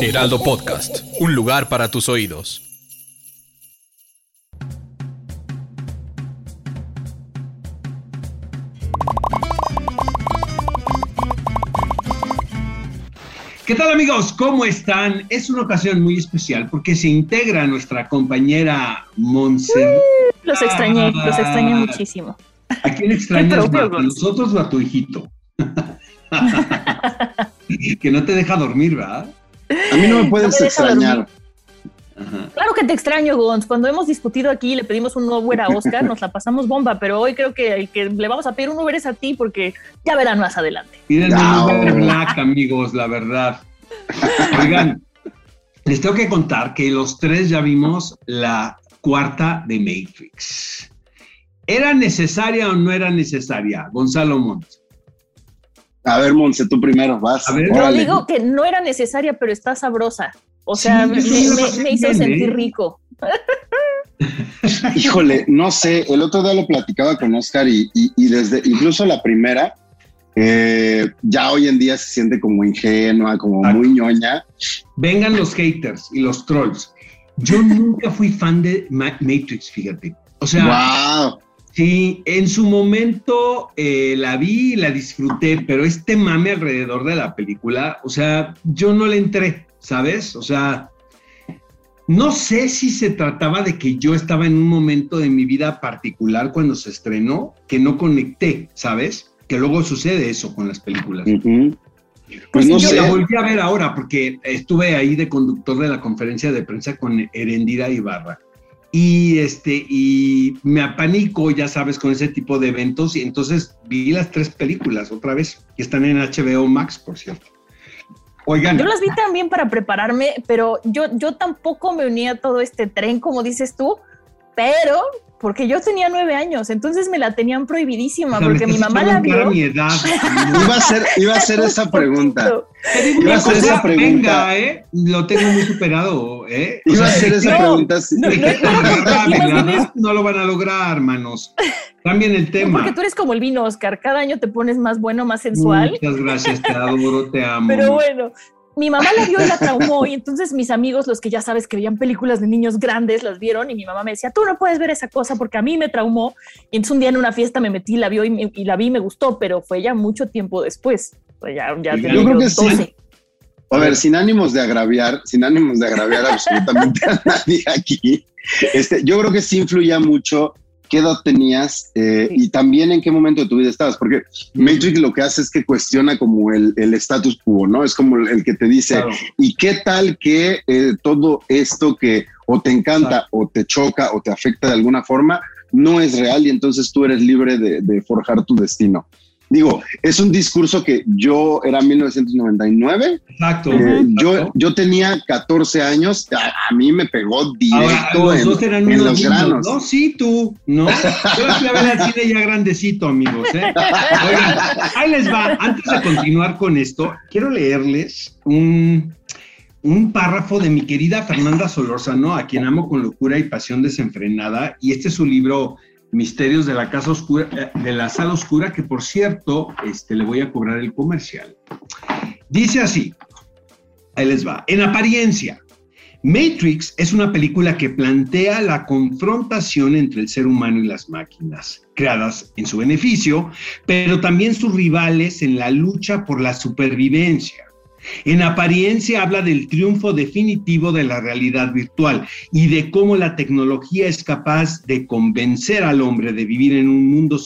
Heraldo Podcast, un lugar para tus oídos. ¿Qué tal amigos? ¿Cómo están? Es una ocasión muy especial porque se integra nuestra compañera Montserrat. Los extrañé, los extrañé muchísimo. ¿A quién extrañas? ¿A nosotros o a tu hijito? que no te deja dormir, ¿verdad? A mí no me puedes No me deja extrañar. Ajá. Claro que te extraño, Gons. Cuando hemos discutido aquí y le pedimos un Uber a Oscar, nos la pasamos bomba, pero hoy creo que el que le vamos a pedir un Uber es a ti porque ya verán más adelante. Pídenme No. un Uber Black, amigos, la verdad. Oigan, les tengo que contar que los tres ya vimos la cuarta de Matrix. ¿Era necesaria o no era necesaria? Gonzalo Montt. A ver, Monse, tú primero, vas. A ver. Yo digo que no era necesaria, pero está sabrosa. O sea, Sí, me, me- hizo bien, sentir ¿eh? rico. Híjole, no sé, el otro día lo platicaba con Oscar y, y- y desde incluso la primera, eh, ya hoy en día se siente como ingenua, como muy ñoña. Vengan los haters y los trolls. Yo nunca fui fan de Ma- Matrix, fíjate. O sea, ¡Wow! Sí, en su momento eh, la vi y la disfruté, pero este mame alrededor de la película, o sea, yo no le entré, ¿sabes? O sea, no sé si se trataba de que yo estaba en un momento de mi vida particular cuando se estrenó, que no conecté, ¿sabes? Que luego sucede eso con las películas. Ujú. Pues no yo sé. la volví a ver ahora porque estuve ahí de conductor de la conferencia de prensa con Erendira Ibarra. Y este, y me apanico, ya sabes, con ese tipo de eventos. Y entonces vi las tres películas otra vez, que están en HBO Max, por cierto. Oigan, Yo las vi también para prepararme, pero yo, yo tampoco me uní a todo este tren, como dices tú, pero porque yo tenía nueve años, entonces me la tenían prohibidísima, o sea, me porque mi mamá la vio. mi edad. Iba a ser, iba a hacer esa Un pregunta. Iba a cosa, esa pregunta. venga, ¿eh? Lo tengo muy superado, ¿eh? O Iba a hacer esa no, pregunta. sí. no, lo van a lograr, hermanos. Cambien el No, tema. porque tú eres como el vino, Oscar, cada año te pones más bueno, más sensual, Muchas gracias, te adoro, te amo. pero bueno. Mi mamá la vio y la traumó y entonces mis amigos, los que ya sabes que veían películas de niños grandes, las vieron y mi mamá me decía, tú no puedes ver esa cosa porque a mí me traumó. Y entonces un día en una fiesta me metí, la vio y, me- y la vi y me gustó, pero fue ya mucho tiempo después. Pues ya, ya Yo tenía creo que sí. 12. A ver, sin ánimos de agraviar, sin ánimos de agraviar absolutamente a nadie aquí, este, yo creo que sí influía mucho qué edad tenías eh, y también en qué momento de tu vida estabas, porque Matrix lo que hace es que cuestiona como el, el status quo, ¿no? Es como el, el que te dice, Claro. ¿y qué tal que eh, todo esto que o te encanta o te choca o te afecta de alguna forma no es real y entonces tú eres libre de, de forjar tu destino? Digo, es un discurso que yo era 1999 Exacto. eh, exacto. yo, yo tenía 14 años, a, a mí me pegó Ahora, directo los en, dos eran en unos los niños, granos. ¿no? Sí, tú, ¿no? Yo fui a ver al cine ya grandecito, amigos, ¿eh? Oigan, ahí les va. Antes de continuar con esto, quiero leerles un, un párrafo de mi querida Fernanda Solórzano, a quien amo con locura y pasión desenfrenada, y este es su libro Misterios de la Casa Oscura, eh, de la Sala Oscura, que por cierto, este, le voy a cobrar el comercial. Dice así, ahí les va, en apariencia, Matrix es una película que plantea la confrontación entre el ser humano y las máquinas, creadas en su beneficio, pero también sus rivales en la lucha por la supervivencia. En apariencia habla del triunfo definitivo de la realidad virtual y de cómo la tecnología es capaz de convencer al hombre de vivir en un mundo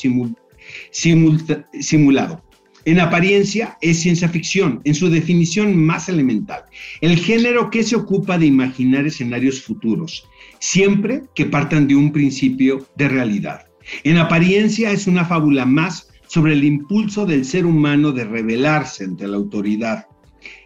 simulado. En apariencia es ciencia ficción, en su definición más elemental, el género que se ocupa de imaginar escenarios futuros, siempre que partan de un principio de realidad. En apariencia es una fábula más sobre el impulso del ser humano de rebelarse ante la autoridad.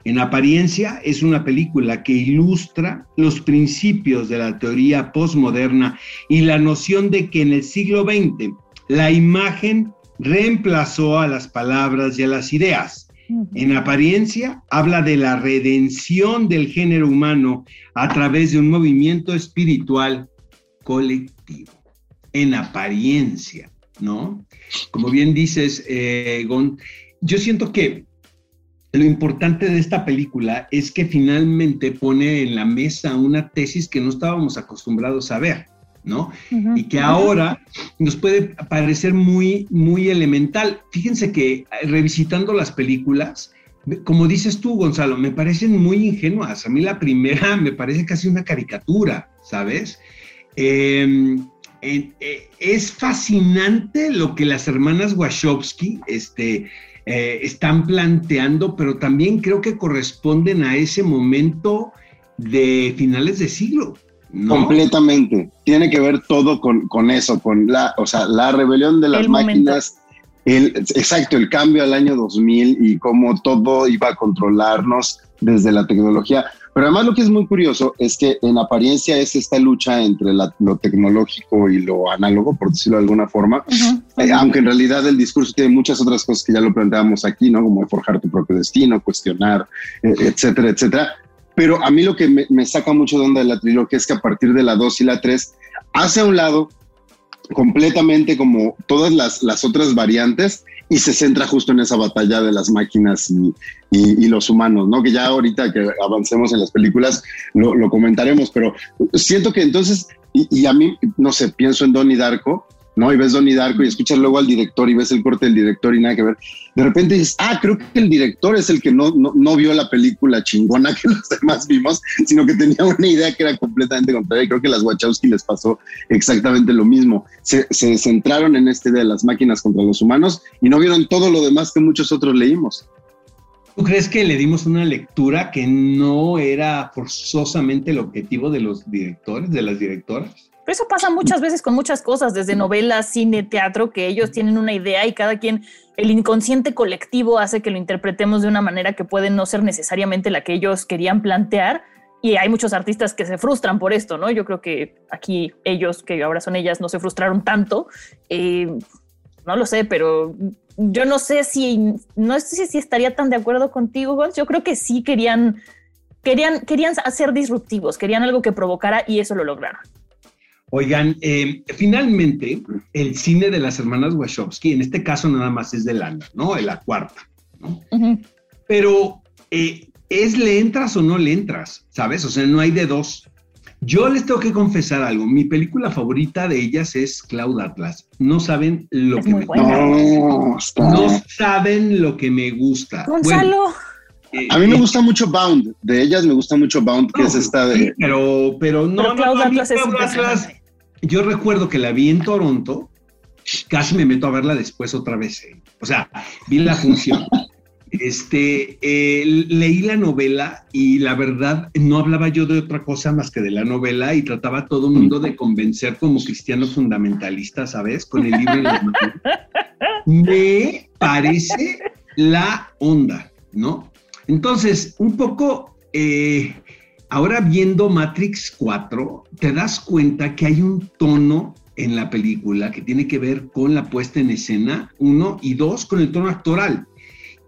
En apariencia es una película que ilustra los principios de la teoría postmoderna y la noción de que en el siglo XX la imagen reemplazó a las palabras y a las ideas. En apariencia habla de la redención del género humano a través de un movimiento espiritual colectivo. En apariencia, ¿no? Como bien dices, eh, Gon, yo siento que lo importante de esta película es que finalmente pone en la mesa una tesis que no estábamos acostumbrados a ver. ¿no? Y que ahora nos puede parecer muy, muy elemental. Fíjense que eh, revisitando las películas, como dices tú, Gonzalo, me parecen muy ingenuas. A mí la primera me parece casi una caricatura, ¿sabes? Em, eh, es fascinante lo que las hermanas Wachowski este, eh, están planteando, pero también creo que corresponden a ese momento de finales de siglo. Completamente. Tiene que ver todo con, con, eso, con la, o sea, la rebelión de las máquinas. El, exacto, el cambio al año 2000 y cómo todo iba a controlarnos desde la tecnología. Pero además lo que es muy curioso es que en apariencia es esta lucha entre lo tecnológico y lo análogo, por decirlo de alguna forma, eh, aunque en realidad el discurso tiene muchas otras cosas que ya lo planteábamos aquí, ¿no? Como forjar tu propio destino, cuestionar, eh, etcétera, etcétera. Pero a mí lo que me, saca mucho de onda de la trilogía es que a partir de la 2 y la 3 hace a un lado completamente como todas las, las otras variantes y se centra justo en esa batalla de las máquinas y, y, los humanos, ¿no? Que ya ahorita que avancemos en las películas lo, lo comentaremos, pero siento que entonces, y, a mí, no sé, pienso en Donnie Darko, ¿no? Y ves Donnie Darko y escuchas luego al director y ves el corte del director y nada que ver. De repente dices, ah, creo que el director es el que no, no, vio la película chingona que los demás vimos, sino que tenía una idea que era completamente contraria. Y creo que a las Wachowski les pasó exactamente lo mismo. Se, centraron en esta idea de las máquinas contra los humanos y no vieron todo lo demás que muchos otros leímos. ¿Tú crees que le dimos una lectura que no era forzosamente el objetivo de los directores, de las directoras? Pero eso pasa muchas veces con muchas cosas, desde novelas, cine, teatro, que ellos tienen una idea y cada quien, el inconsciente colectivo hace que lo interpretemos de una manera que puede no ser necesariamente la que ellos querían plantear. Y hay muchos artistas que se frustran por esto, ¿no? Yo creo que aquí ellos, que ahora son ellas, no se frustraron tanto. Eh, no lo sé, pero yo no sé si, no sé si estaría tan de acuerdo contigo, Gonz. Yo creo que sí querían, querían, querían hacer disruptivos, querían algo que provocara y eso lo lograron. Oigan, eh, finalmente, el cine de las hermanas Wachowski, en este caso nada más es de Lana, ¿no? De la cuarta, ¿no? Pero, eh, ¿es le entras o no le entras? ¿Sabes? O sea, no hay de dos. Yo les tengo que confesar algo. Mi película favorita de ellas es Cloud Atlas. No saben lo que me gusta. No, no, saben lo que me gusta. Gonzalo. Eh, a mí me gusta mucho Bound. De ellas me gusta mucho Bound, que es esta de. pero, pero no. Pero Atlas es yo recuerdo que la vi en Toronto, casi me meto a verla después otra vez. Eh. O sea, vi la función. Este, eh, leí la novela y la verdad no hablaba yo de otra cosa más que de la novela y trataba a todo el mundo de convencer como cristiano fundamentalista, ¿sabes? Con el libro en la mano. Me parece la onda, ¿no? Entonces, un poco eh, Ahora viendo Matrix 4, te das cuenta que hay un tono en la película que tiene que ver con la puesta en escena, uno, y dos, con el tono actoral,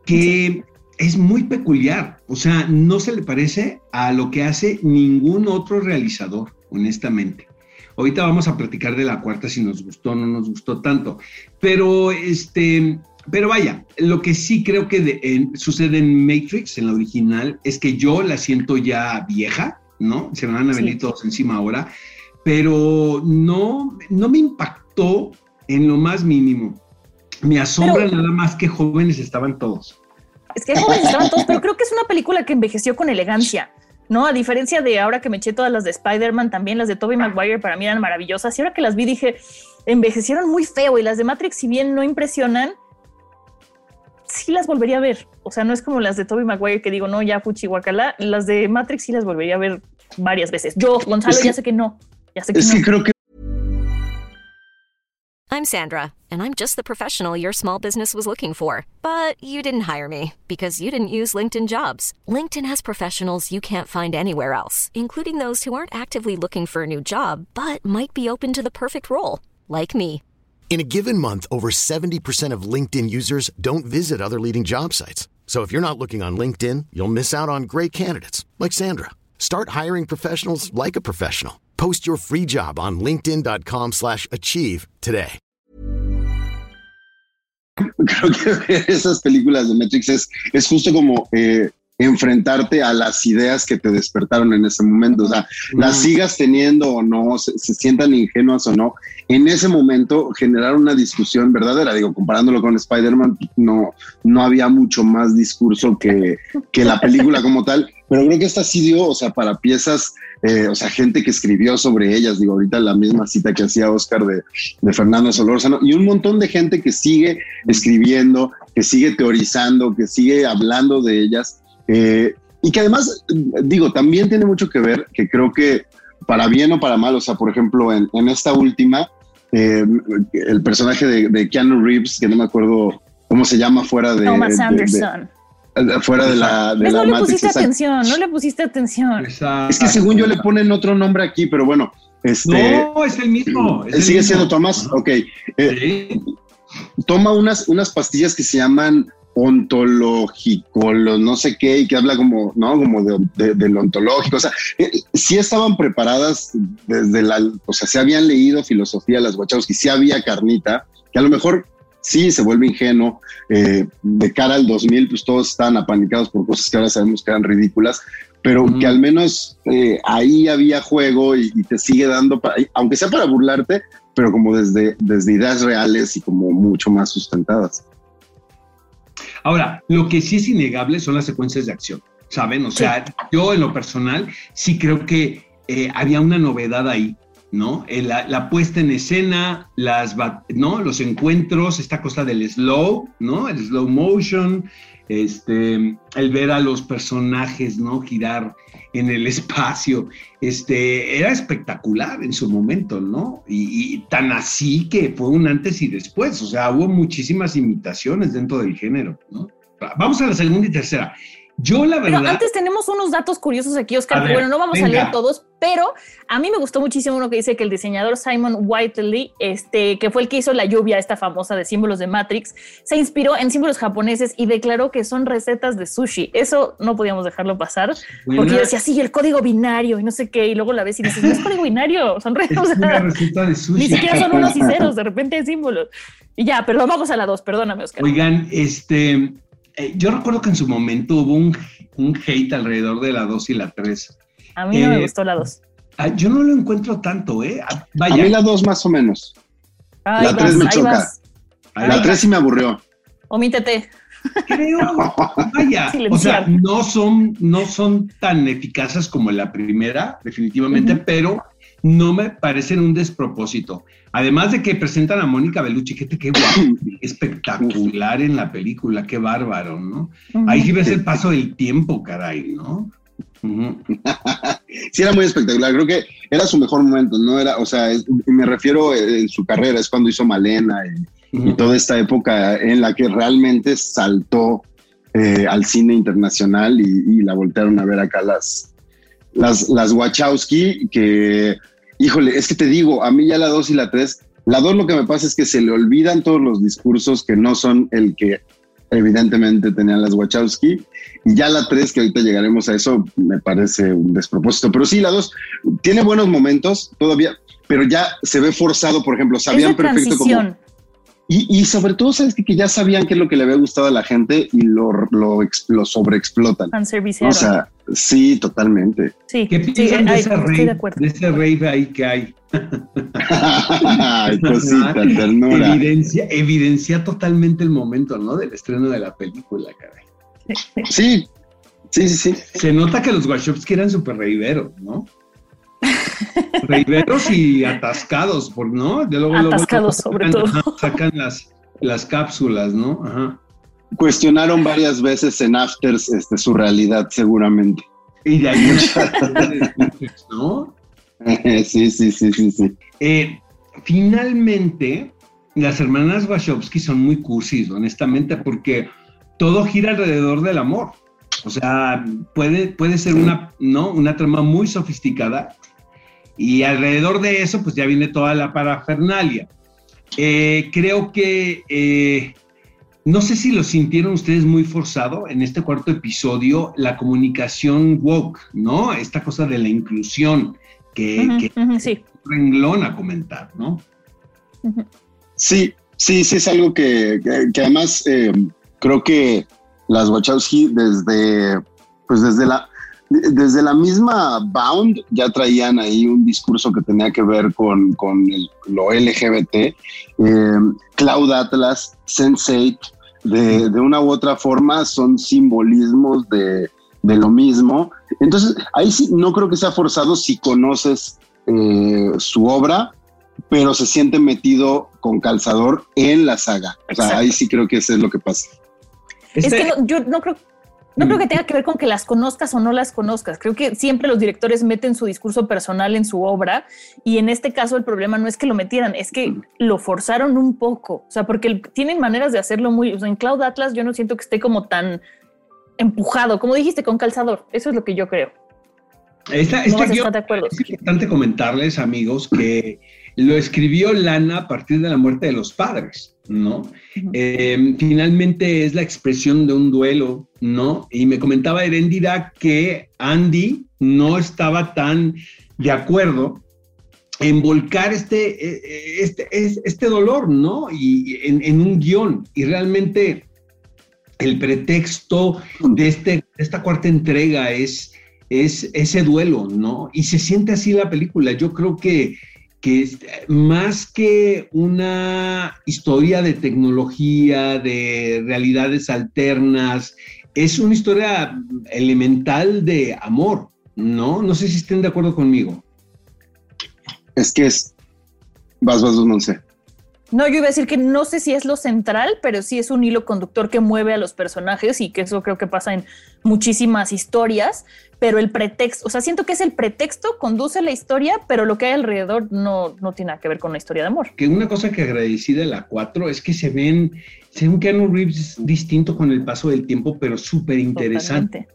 que es muy peculiar, o sea, no se le parece a lo que hace ningún otro realizador, honestamente. Ahorita vamos a platicar de la cuarta si nos gustó o no nos gustó tanto, pero este, pero vaya, lo que sí creo que sucede en Matrix, en la original, es que yo la siento ya vieja, ¿no? Se me van a venir todos encima ahora, pero no, no me impactó en lo más mínimo. Me asombra nada más que jóvenes estaban todos. Es que jóvenes estaban todos, pero creo que es una película que envejeció con elegancia. ¿no? A diferencia de ahora que me eché todas las de Spider-Man, también las de Tobey Maguire para mí eran maravillosas. Y ahora que las vi dije, envejecieron muy feo y las de Matrix, si bien no impresionan, sí las volvería a ver. O sea, no es como las de Toby Maguire que digo, no, ya fuchi guacala. Las de Matrix sí las volvería a ver varias veces. Yo, Gonzalo, ya sé que no. Ya sé que es que creo que I'm Sandra, and I'm just the professional your small business was looking for. But you didn't hire me because you didn't use LinkedIn jobs. LinkedIn has professionals you can't find anywhere else, including those who aren't actively looking for a new job but might be open to the perfect role, like me. In a given month, over 70% of LinkedIn users don't visit other leading job sites. So if you're not looking on LinkedIn, you'll miss out on great candidates like Sandra. Start hiring professionals like a professional. Post your free job on linkedin.com/achieve slash achieve today. Creo que esas películas de Matrix es, es justo como eh, enfrentarte a las ideas que te despertaron en ese momento. O sea, las sigas teniendo o no, se, se sientan ingenuas o no. En ese momento generar una discusión verdadera. Digo, comparándolo con Spider-Man, no, no había mucho más discurso que, que la película como tal. Pero creo que esta sí dio, o sea, para piezas, eh, o sea, gente que escribió sobre ellas, digo, ahorita la misma cita que hacía Oscar de, de Fernando Solórzano, y un montón de gente que sigue escribiendo, que sigue teorizando, que sigue hablando de ellas, eh, y que además, digo, también tiene mucho que ver, que creo que para bien o para mal, o sea, por ejemplo, en, en esta última, eh, el personaje de, de Keanu Reeves, que no me acuerdo cómo se llama fuera de... Thomas de- de- Anderson. fuera de la, de ¿Ves? la No le pusiste exacto. atención, no le pusiste atención. Exacto. Es que según yo le ponen otro nombre aquí, pero bueno, este No, es el mismo. es el sigue mismo. siendo Tomás. Ajá. Ok, eh, Sí. toma unas, unas pastillas que se llaman ontológico, lo no sé qué, y que habla como, ¿no? Como de, de- del ontológico. O sea, eh, sí estaban preparadas desde la, o sea, se habían leído filosofía las Wachowski, sí había carnita, que a lo mejor sí se vuelve ingenuo. eh, de cara al 2000, pues todos estaban apanicados por cosas que ahora sabemos que eran ridículas, pero que al menos eh, ahí había juego y, y te sigue dando, pa- aunque sea para burlarte, pero como desde, desde ideas reales y como mucho más sustentadas. Ahora, lo que sí es innegable son las secuencias de acción, ¿saben? O sea, yo en lo personal sí creo que eh, había una novedad ahí, ¿no? Eh, la, la puesta en escena, las, ¿no? Los encuentros, esta cosa del slow, ¿no? El slow motion, este, el ver a los personajes, ¿no? Girar en el espacio, este, era espectacular en su momento, ¿no? Y, y tan así que fue un antes y después, o sea, hubo muchísimas imitaciones dentro del género, ¿no? Vamos a la segunda y tercera. Yo la Pero verdad... antes tenemos unos datos curiosos aquí, Oscar. A ver, bueno, no vamos a venga. leer todos, pero a mí me gustó muchísimo uno que dice que el diseñador Simon Whiteley, este, que fue el que hizo la lluvia, esta famosa de símbolos de Matrix, se inspiró en símbolos japoneses y declaró que son recetas de sushi. Eso no podíamos dejarlo pasar, porque yo decía, sí, el código binario y no sé qué, y luego la ves y dices, no es código binario, son re- o es sea, una receta de sushi. ni siquiera son unos y ceros, de repente hay símbolos. Y ya, pero vamos a la dos, perdóname, Oscar. Oigan, este, eh, yo recuerdo que en su momento hubo un, un hate alrededor de la 2 y la 3. A mí no me eh, gustó la dos. Ah, yo no lo encuentro tanto, ¿eh? Ah, A Vaya, mí la dos más o menos. Ahí la tres vas, me ahí choca. vas. La va. tres sí me aburrió. Omítete. creo, vaya, o sea, no son, no son tan eficaces como la primera, definitivamente, Ujú. pero no me parecen un despropósito. Además de que presentan a Mónica Bellucci, que te qué guapo, espectacular en la película, qué bárbaro, ¿no? Ahí sí ves el paso del tiempo, caray, ¿no? Sí, era muy espectacular. Creo que era su mejor momento, ¿no? Era, o sea, es- me refiero eh, en su carrera, es cuando hizo Malena y, y toda esta época en la que realmente saltó eh, al cine internacional y, y la voltearon a ver acá las, las, las Wachowski, que, híjole, es que te digo, a mí ya la 2 y la 3, la 2 lo que me pasa es que se le olvidan todos los discursos que no son el que evidentemente tenían las Wachowski, y ya la 3, que ahorita llegaremos a eso, me parece un despropósito, pero sí, la 2 tiene buenos momentos todavía, pero ya se ve forzado, por ejemplo, sabían perfecto cómo... Y, y sobre todo, sabes que, que ya sabían qué es lo que le había gustado a la gente y lo, lo, lo sobreexplotan. O sea, sí, totalmente. sí, ¿Qué sí, piensan de ay, ese estoy rave, de acuerdo. de ese rave ahí que hay? Ay, cosita, ternura. Evidencia, evidencia totalmente el momento, ¿no? Del estreno de la película, caray. Sí, sí, sí, sí. Se nota que los Wachowski eran súper reiveros, ¿no? reiveros y atascados, por, ¿no? De luego, luego- Atascados, luego sobre sacan- todo. Sacan las, las cápsulas, ¿no? Ajá. Cuestionaron varias veces en Afters este, su realidad, seguramente. Y de ahí ¿no? sí, sí, sí, sí, sí. Eh, finalmente, las hermanas Wachowski son muy cursis, honestamente, porque todo gira alrededor del amor. O sea, puede, puede ser una, ¿no? una trama muy sofisticada y alrededor de eso, pues ya viene toda la parafernalia. Eh, creo que, eh, no sé si lo sintieron ustedes muy forzado en este cuarto episodio, la comunicación woke, ¿no? Esta cosa de la inclusión que, sí. renglón a comentar, ¿no? Sí, sí, sí, es algo que, además eh, creo que las Wachowski desde, pues desde la, desde la misma Bound ya traían ahí un discurso que tenía que ver con, lo LGBT. Eh, Cloud Atlas, Sense8, de, de, una u otra forma son simbolismos de, de, lo mismo. Entonces, ahí sí no creo que sea forzado si conoces eh, su obra, pero se siente metido con calzador en la saga. O sea, ahí sí creo que eso es lo que pasa. Es que este yo no creo, no creo que tenga que ver con que las conozcas o no las conozcas. Creo que siempre los directores meten su discurso personal en su obra y en este caso el problema no es que lo metieran, es que lo forzaron un poco. O sea, porque tienen maneras de hacerlo muy... O sea, en Cloud Atlas yo no siento que esté como tan empujado, como dijiste, con calzador. Eso es lo que yo creo. Esta, no de acuerdo. Es importante comentarles, amigos, que lo escribió Lana a partir de la muerte de los padres, ¿no? Em, finalmente es la expresión de un duelo, ¿no? Y me comentaba Herendira que Andy no estaba tan de acuerdo en volcar este, e, e, este, este dolor, ¿no? Y en, un guion. Y realmente el pretexto de, este, de esta cuarta entrega es, es ese duelo, ¿no? Y se siente así la película. Yo creo que que es más que una historia de tecnología, de realidades alternas, es una historia elemental de amor, ¿no? No sé si estén de acuerdo conmigo. Es que es... Vas, vas, no sé. No, yo iba a decir que no sé si es lo central, pero sí es un hilo conductor que mueve a los personajes y que eso creo que pasa en muchísimas historias, pero el pretexto, o sea, siento que es el pretexto, conduce la historia, pero lo que hay alrededor no, no tiene nada que ver con la historia de amor. Que una cosa que agradecí de la 4 es que se ven, se ven Keanu Reeves distinto con el paso del tiempo, pero súper interesante.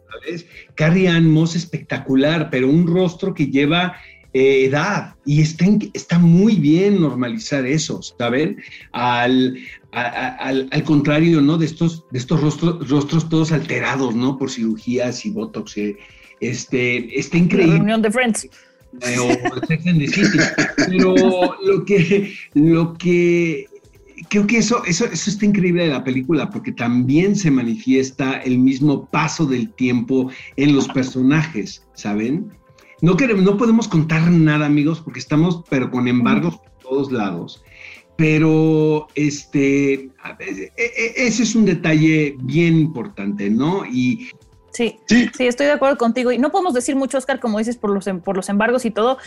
Carrie Ann Moss espectacular, pero un rostro que lleva eh, edad y está, está muy bien normalizar eso, ¿saben? Al, al, al, contrario, ¿no? De estos, de estos rostros, rostros todos alterados, ¿no? Por cirugías y botox. Eh, este, está increíble. La reunión de Friends. Eh. Pero lo que, lo que creo que eso, eso, eso está increíble de la película, porque también se manifiesta el mismo paso del tiempo en los personajes, ¿saben? No, queremos, no podemos contar nada, amigos, porque estamos, pero con embargos por todos lados. Pero este, e, e, ese es un detalle bien importante, ¿no? Y Sí, sí, estoy de acuerdo contigo. Y no podemos decir mucho, Oscar, como dices, por los, em, por los embargos y todo,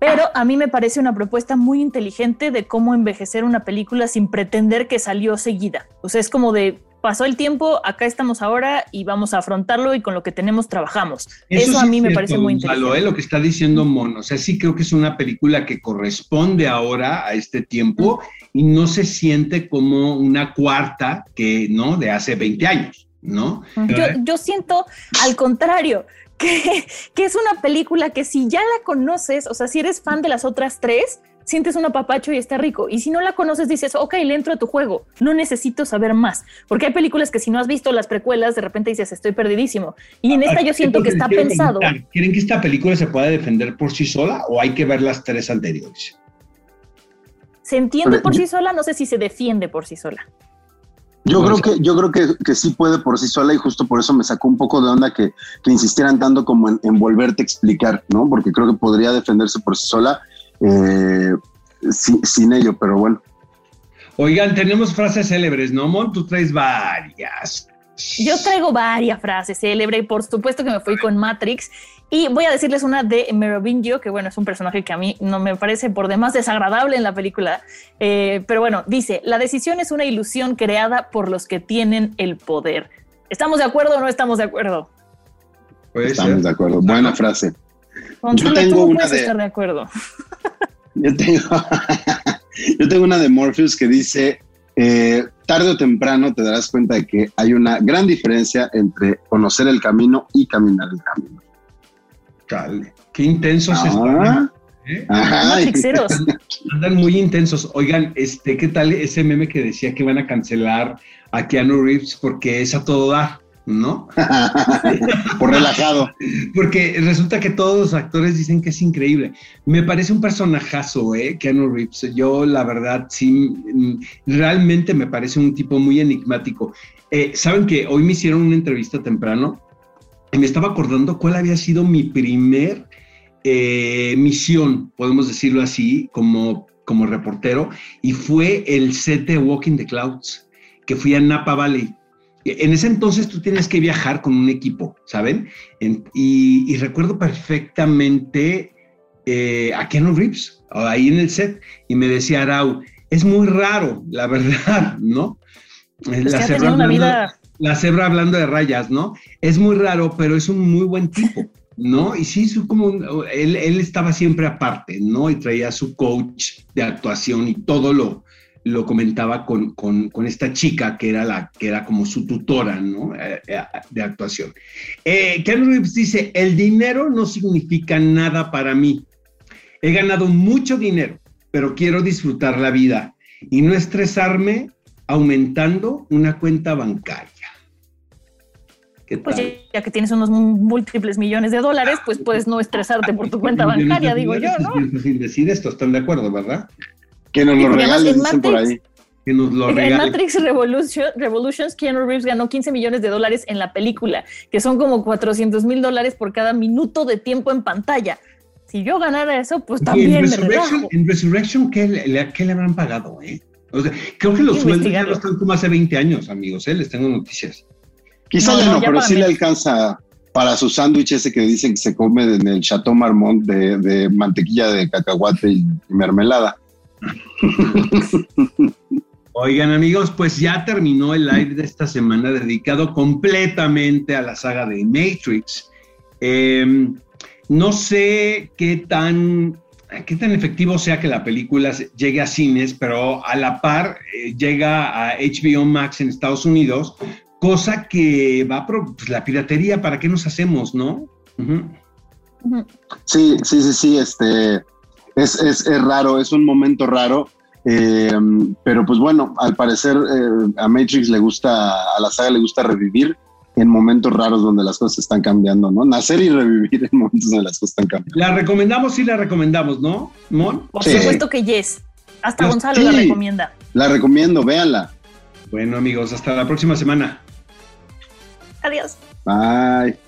pero a mí me parece una propuesta muy inteligente de cómo envejecer una película sin pretender que salió seguida. O sea, es como de, pasó el tiempo, acá estamos ahora y vamos a afrontarlo y con lo que tenemos trabajamos. Eso, a mí me parece muy interesante. ¿eh? Lo que está diciendo Mon, o sea, sí creo que es una película que corresponde ahora a este tiempo y no se siente como una cuarta que, ¿no? De hace 20 años, ¿no? Yo, yo siento al contrario. Que, que es una película que si ya la conoces, o sea, si eres fan de las otras tres, sientes un apapacho y está rico. Y si no la conoces, dices, ok, le entro a tu juego, no necesito saber más. Porque hay películas que si no has visto las precuelas, de repente dices, estoy perdidísimo. Y en esta yo siento que está pensado. ¿Quieren que esta película se pueda defender por sí sola o hay que ver las tres anteriores? Se entiende por sí sola, no sé si se defiende por sí sola. Yo creo que, yo creo que, que, sí puede por sí sola y justo por eso me sacó un poco de onda que, que insistieran tanto como en, en, volverte a explicar, ¿no? Porque creo que podría defenderse por sí sola eh, sin, ello, pero bueno. Oigan, tenemos frases célebres, ¿no, Mon? Tú traes varias. Yo traigo varias frases célebres, por supuesto que me fui con Matrix y voy a decirles una de Merovingio, que bueno, es un personaje que a mí no me parece por demás desagradable en la película, eh, pero bueno, dice, la decisión es una ilusión creada por los que tienen el poder. ¿Estamos de acuerdo o no estamos de acuerdo? estamos de acuerdo, buena frase yo tengo una de... estar de acuerdo. Yo tengo, Yo tengo una de Morpheus que dice, eh, tarde o temprano te darás cuenta de que hay una gran diferencia entre conocer el camino y caminar el camino. Chale, qué intensos Ah, están. ¿eh? Ajá. Matrixeros. Andan muy intensos. Oigan, este, ¿qué tal ese meme que decía que van a cancelar a Keanu Reeves porque es a todo dar, ¿no? Por relajado. Porque resulta que todos los actores dicen que es increíble. Me parece un personajazo, ¿eh? Keanu Reeves. Yo, la verdad, sí, mm, realmente me parece un tipo muy enigmático. Eh, Saben que hoy me hicieron una entrevista temprano y me estaba acordando cuál había sido mi primer eh, misión, podemos decirlo así, como, como reportero, y fue el set de Walking the Clouds, que fui a Napa Valley. En ese entonces tú tienes que viajar con un equipo, ¿saben? En- y, y recuerdo perfectamente eh, a Keanu Reeves, ahí en el set, y me decía Arau, es muy raro, la verdad, ¿no? Es que ha tenido una vida. la cebra hablando de rayas, ¿no? Es muy raro, pero es un muy buen tipo, ¿no? Y sí, su como un- él, él estaba siempre aparte, ¿no? Y traía su coach de actuación y todo lo, lo comentaba con, con- con esta chica que era, la, que era como su tutora, ¿no? Eh, eh, de actuación. Eh, Keanu Reeves dice, el dinero no significa nada para mí. He ganado mucho dinero, pero quiero disfrutar la vida y no estresarme aumentando una cuenta bancaria. ¿Qué Pues tal? ya, ya que tienes unos múltiples millones de dólares, pues puedes no estresarte por tu cuenta bancaria, digo yo, Es ¿no? fácil decir esto, ¿están de acuerdo, verdad? Que nos Sí, lo regalen, dicen por Matrix- ahí. Que nos lo En. Matrix Revolution, Revolutions, Keanu Reeves ganó 15 millones de dólares en la película, que son como 400 mil dólares por cada minuto de tiempo en pantalla. Si yo ganara eso, pues Y en también me Resurrection, relajo. en Resurrection ¿qué le, qué le habrán pagado? Eh? O sea, creo que los sueldos ya no están como hace 20 años, amigos, ¿eh? les tengo noticias. Quizá No, ya no, no, ya pero sí mí. le alcanza para su sándwich ese que dicen que se come en el Chateau Marmont de, de mantequilla de cacahuate y, y mermelada. Oigan amigos, pues ya terminó el live de esta semana dedicado completamente a la saga de Matrix. Eh, no sé qué tan, qué tan efectivo sea que la película llegue a cines, pero a la par eh, llega a HBO Max en Estados Unidos, cosa que va pro- pues, la piratería, ¿para qué nos hacemos, no? Sí, sí, sí, sí, este es, es, es raro, es un momento raro. eh, pero pues bueno, al parecer eh, a Matrix le gusta, a la saga le gusta revivir en momentos raros donde las cosas están cambiando, ¿no? Nacer y revivir en momentos donde las cosas están cambiando. La recomendamos, sí la recomendamos, ¿no, Mon? Por Sí. supuesto que yes. Hasta Pues, Gonzalo la recomienda. La recomiendo, véanla. Bueno amigos, hasta la próxima semana. Adiós. Bye.